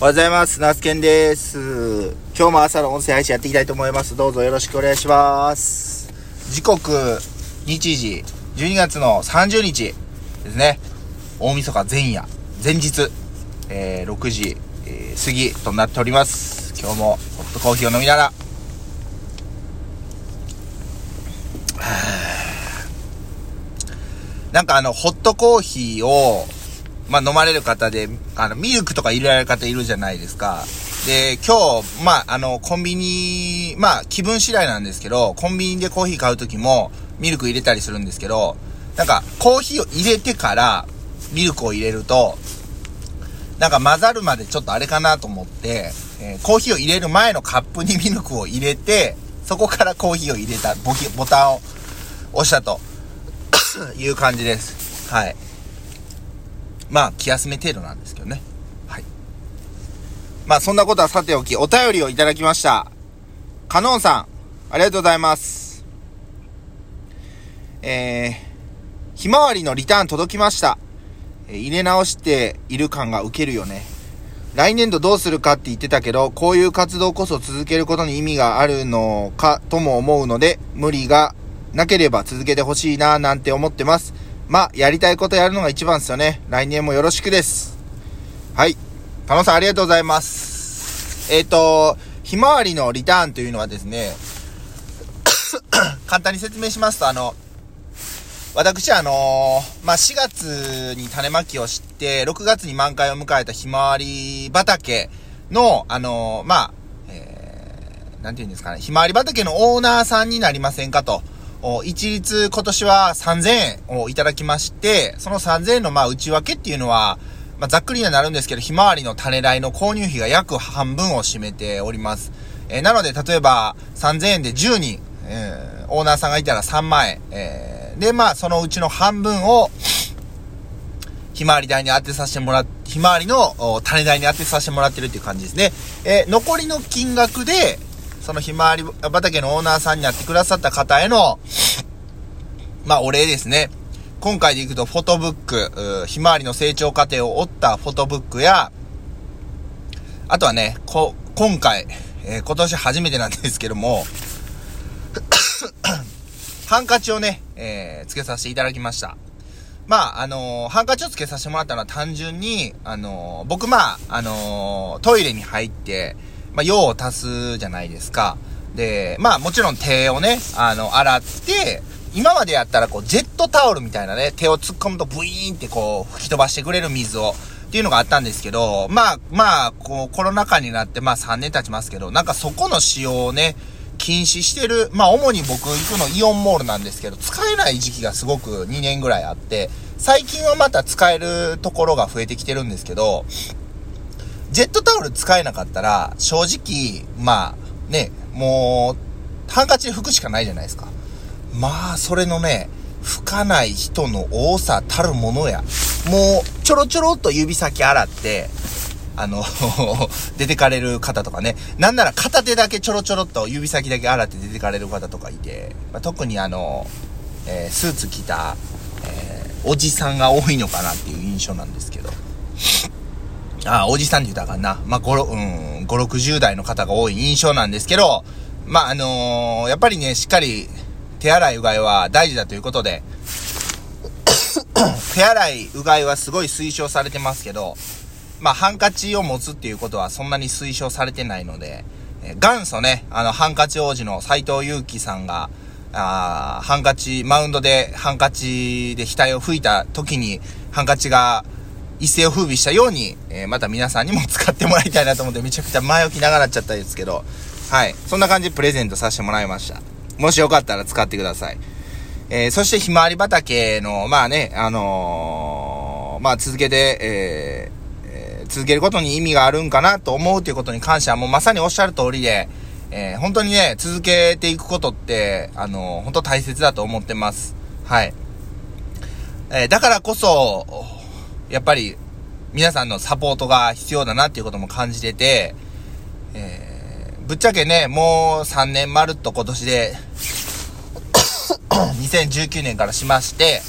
おはようございます。ナスケンです。今日も朝の音声配信やっていきたいと思います。どうぞよろしくお願いします。時刻、日時、12月の30日ですね。大晦日前夜、前日、えー6時、えー過ぎとなっております。今日もホットコーヒーを飲みながら、なんかあの、ホットコーヒーを、まあ、飲まれる方で、あの、ミルクとか入れられる方いるじゃないですか。で、今日、まあ、あの、コンビニ、まあ、気分次第なんですけど、コンビニでコーヒー買うときも、ミルク入れたりするんですけど、なんか、コーヒーを入れてから、ミルクを入れると、なんか混ざるまでちょっとあれかなと思って、えーコーヒーを入れる前のカップに ミルクを入れて、そこからコーヒーを入れた、ボボタンを押したという感じです。はい。まあ、気休め程度なんですけどね。はい。まあ、そんなことはさておき、お便りをいただきました。カノンさん、ありがとうございます。えー、ひまわりのリターン届きました。え入れ直している感がウケるよね。来年度どうするかって言ってたけど、こういう活動こそ続けることに意味があるのかとも思うので、無理がなければ続けてほしいななんて思ってます。まあ、やりたいことやるのが一番ですよね。来年もよろしくです。はい。田野さんありがとうございます。えっ、と、ひまわりのリターンというのはですね、簡単に説明しますと、あの、私、あのーまあ、4月に種まきをして、6月に満開を迎えたひまわり畑の、あのーまあ、えー、なんて言うんですかね、ひまわり畑のオーナーさんになりませんかと。お一律今年は3000円をいただきまして、その3000円のまあ内訳っていうのは、まあざっくりにはなるんですけど、ひまわりの種代の購入費が約半分を占めております。えーなので例えば3000円で10人、えーオーナーさんがいたら3万円、えーでまあそのうちの半分を、ひまわり代に当てさせてもらっ、ひまわりの種代に当てさせてもらってるっていう感じですね。えー残りの金額で、そのひまわり畑のオーナーさんになってくださった方への、まあお礼ですね。今回でいくとフォトブック、ひまわりの成長過程を追ったフォトブックや、あとはね、こ、今回、えー今年初めてなんですけども、ハンカチをね、えー、つけさせていただきました。まあ、あのーハンカチをつけさせてもらったのは単純に、あのー僕まあ、あのトイレに入って、まあ、用を足すじゃないですか。で、まあ、もちろん手をね、あの、洗って、今までやったらこう、ジェットタオルみたいなね、手を突っ込むとブイーンってこう、吹き飛ばしてくれる水を、っていうのがあったんですけど、まあ、まあ、こう、コロナ禍になって、まあ3年経ちますけど、なんかそこの使用をね、禁止してる、まあ主に僕行くのイオンモールなんですけど、使えない時期がすごく2年ぐらいあって、最近はまた使えるところが増えてきてるんですけど、ジェットタオル使えなかったら、正直、まあ、ね、もう、ハンカチで拭くしかないじゃないですか。まあ、それのね、拭かない人の多さたるものや。もう、ちょろちょろっと指先洗って、あの、出てかれる方とかね。なんなら片手だけちょろちょろっと指先だけ洗って出てかれる方とかいて、まあ、特にあの、えースーツ着た、えーおじさんが多いのかなっていう印象なんですけど。ああ、おじさんって言ったらあかんな。まあ、5、うん、5、60代の方が多い印象なんですけど、まあ、あのーやっぱりね、しっかり手洗いうがいは大事だということで、手洗いうがいはすごい推奨されてますけど、まあ、ハンカチを持つっていうことはそんなに推奨されてないので、え元祖ね、あの、ハンカチ王子の斎藤祐樹さんが、あーハンカチ、マウンドでハンカチで額を吹いた時に、ハンカチが一世を風靡したように、えーまた皆さんにも使ってもらいたいなと思ってめちゃくちゃ前置き長なっちゃったんですけど、はい。そんな感じでプレゼントさせてもらいました。もしよかったら使ってください。えーそしてひまわり畑の、まあね、あのーまあ続けて、え続けることに意味があるんかなと思うということに関してはもうまさにおっしゃる通りで、えー本当にね、続けていくことって、あのー本当大切だと思ってます。はい。えーだからこそ、やっぱり皆さんのサポートが必要だなっていうことも感じてて、えーぶっちゃけね、もう3年まるっと今年で、2019年からしまして、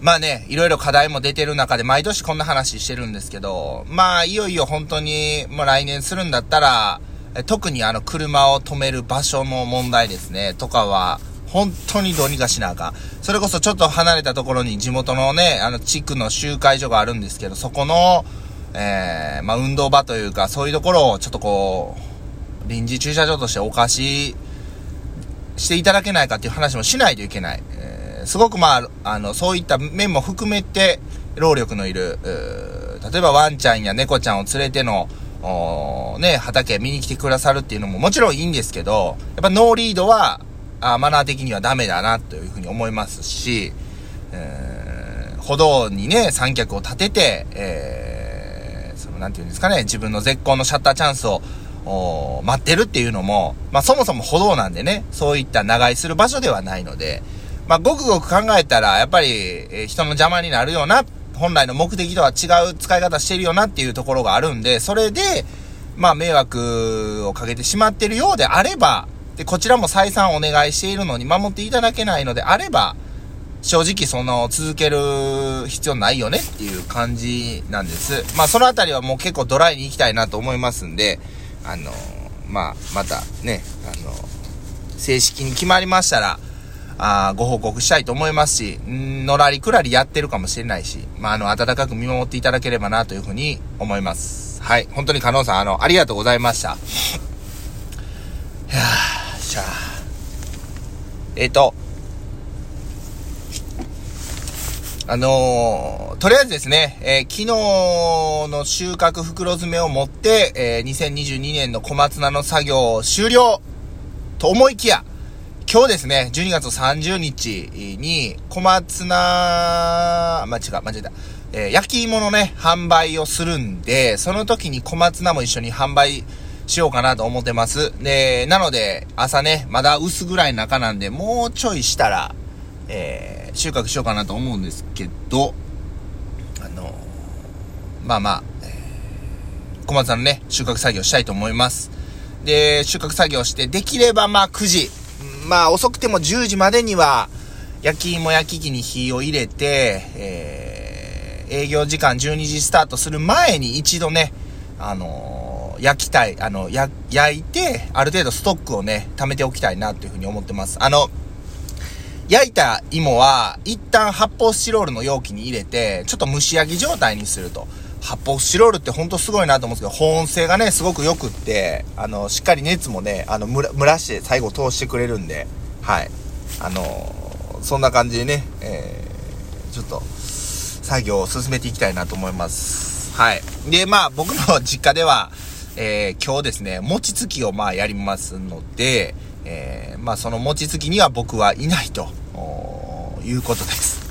まあね、いろいろ課題も出てる中で毎年こんな話してるんですけど、まあいよいよ本当にもう来年するんだったら、特にあの車を止める場所の問題ですね、とかは、本当にどうにかしなあかん。それこそちょっと離れたところに地元のね、あの地区の集会所があるんですけど、そこの、えー、まあ運動場というか、そういうところをちょっとこう、臨時駐車場としてお貸ししていただけないかっていう話もしないといけない。えー、すごくまあ、あの、そういった面も含めて、労力のいる、例えばワンちゃんや猫ちゃんを連れての、ね、畑見に来てくださるっていうのももちろんいいんですけど、やっぱノーリードは、あマナー的にはダメだなというふうに思いますし、えー、歩道にね、三脚を立てて、えー、その、なんていうんですかね、自分の絶好のシャッターチャンスを、待ってるっていうのも、まあそもそも歩道なんでね、そういった長居する場所ではないので、まあごくごく考えたら、やっぱり、え、人の邪魔になるような、本来の目的とは違う使い方してるよなっていうところがあるんで、それで、まあ迷惑をかけてしまってるようであれば、で、こちらも再三お願いしているのに守っていただけないのであれば、正直その続ける必要ないよねっていう感じなんです。まあそのあたりはもう結構ドライに行きたいなと思いますんで、あのまあまたね、あの正式に決まりましたら、あご報告したいと思いますし、んのらりくらりやってるかもしれないし、まああの温かく見守っていただければなというふうに思います。はい。本当に加納さん、あの、ありがとうございました。いやじゃ。えっ、ー、と、あのー、とりあえずですね、えー、昨日の収穫袋詰めを持って、えー、2022年の小松菜の作業終了と思いきや、今日ですね、12月30日に小松菜、間違え、間違えた。えー、焼き芋のね、販売をするんで、その時に小松菜も一緒に販売しようかなと思ってます。で、なので、朝ね、まだ薄暗い中なんで、もうちょいしたら、えー、収穫しようかなと思うんですけど、あのー、まあまあ、えー、小松さんのね、収穫作業したいと思います。で、収穫作業して、できればまあ9時、まあ遅くても10時までには、焼き芋焼き器に火を入れて、えー、営業時間12時スタートする前に一度ね、あのー焼きたい、あの、や、焼いて、ある程度ストックをね、貯めておきたいなというふうに思ってます。あの、焼いた芋は、一旦発泡スチロールの容器に入れて、ちょっと蒸し焼き状態にすると。発泡スチロールってほんとすごいなと思うんですけど、保温性がね、すごく良くって、あの、しっかり熱もね、あの、蒸らして最後通してくれるんで、はい。あのそんな感じでね、えー、ちょっと、作業を進めていきたいなと思います。はい。で、まあ、僕の実家では、えー、今日ですね、餅つきをまあやりますので、えー、まあその餅つきには僕はいないということです。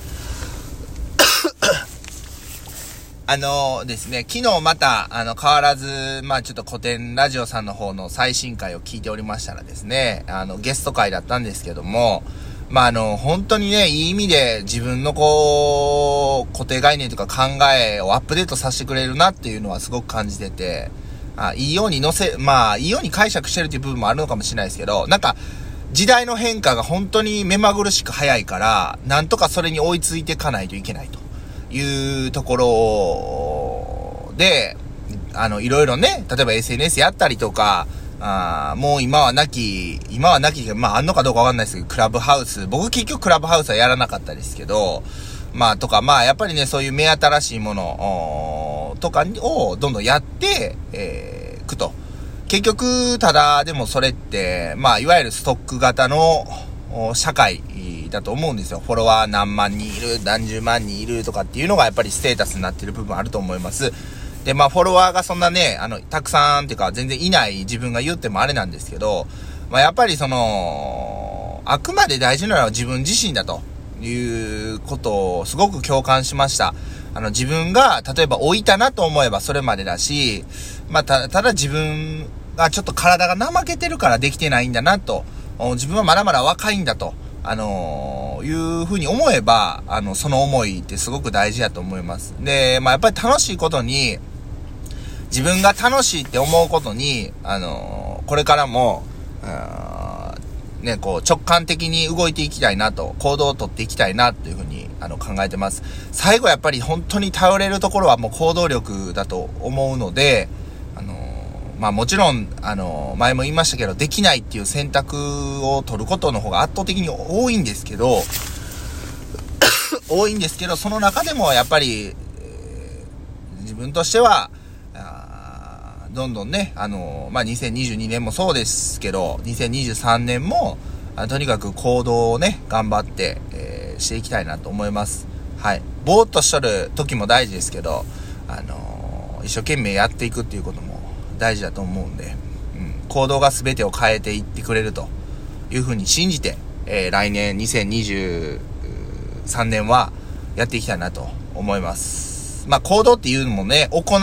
あのですね、昨日また、あの、変わらず、まあちょっと古典ラジオさんの方の最新回を聞いておりましたらですね、あの、ゲスト回だったんですけども、まああの、本当にね、いい意味で自分のこう、固定概念とか考えをアップデートさせてくれるなっていうのはすごく感じてて、あ、いいように載せ、まあ、いいように解釈してるっていう部分もあるのかもしれないですけど、なんか、時代の変化が本当に目まぐるしく早いから、なんとかそれに追いついていかないといけないと。いうところで、あの、いろいろね、例えば SNS やったりとか、あもう今はなき、今はなき、まああんのかどうかわかんないですけど、クラブハウス、僕結局クラブハウスはやらなかったですけど、まあとか、まあやっぱりね、そういう目新しいもの、とかをどんどんやって、えー、くと。結局、ただ、でもそれって、まあいわゆるストック型の社会だと思うんですよ。フォロワー何万人いる、何十万人いるとかっていうのがやっぱりステータスになってる部分あると思います。で、まあフォロワーがそんなね、あの、たくさんっていうか全然いない自分が言ってもあれなんですけど、まあやっぱりその、あくまで大事なのは自分自身だと。いうことをすごく共感しました。あの、自分が、例えば置いたなと思えばそれまでだし、まあ、た、ただ自分がちょっと体が怠けてるからできてないんだなと、自分はまだまだ若いんだと、あのー、いうふうに思えば、あの、その思いってすごく大事だと思います。で、まあ、やっぱり楽しいことに、自分が楽しいって思うことに、あのー、これからも、ね、こう直感的に動いていきたいなと、行動をとっていきたいなというふうに、あの、考えてます。最後やっぱり本当に頼れるところはもう行動力だと思うので、あのまあもちろん、あの前も言いましたけど、できないっていう選択を取ることの方が圧倒的に多いんですけど、多いんですけど、その中でもやっぱり、えー、自分としては、どんどんね、あのまあ、2022年もそうですけど、2023年も、とにかく行動をね、頑張って、えー、していきたいなと思います。はい。ぼーっとしとる時も大事ですけど、あのー、一生懸命やっていくっていうことも大事だと思うんで、うん、行動が全てを変えていってくれるというふうに信じて、えー、来年2023年はやっていきたいなと思います。まあ、行動っていうのもね、行う、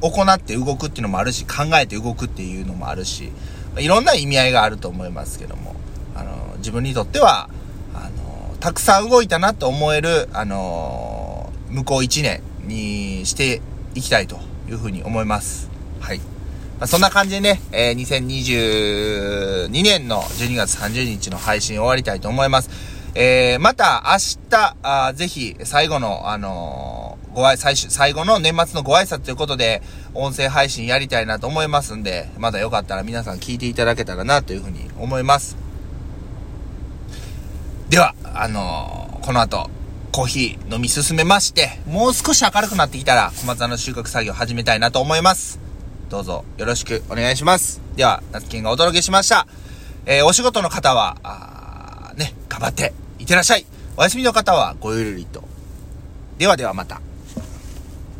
行って動くっていうのもあるし、考えて動くっていうのもあるし、いろんな意味合いがあると思いますけども、あの、自分にとっては、たくさん動いたなと思える、あの、向こう1年にしていきたいというふうに思います。はい。まあ、そんな感じでね、えー、2022年の12月30日の配信終わりたいと思います。えー、また明日、あぜひ最後の、あのーご挨最終、最後の年末のご挨拶ということで、音声配信やりたいなと思いますんで、まだよかったら皆さん聞いていただけたらなというふうに思います。では、あのー、この後、コーヒー飲み進めまして、もう少し明るくなってきたら、小松菜の収穫作業始めたいなと思います。どうぞよろしくお願いします。では、夏金がお届けしました。えー、お仕事の方は、あね、頑張って、いってらっしゃい。お休みの方はごゆるりと。ではではまた。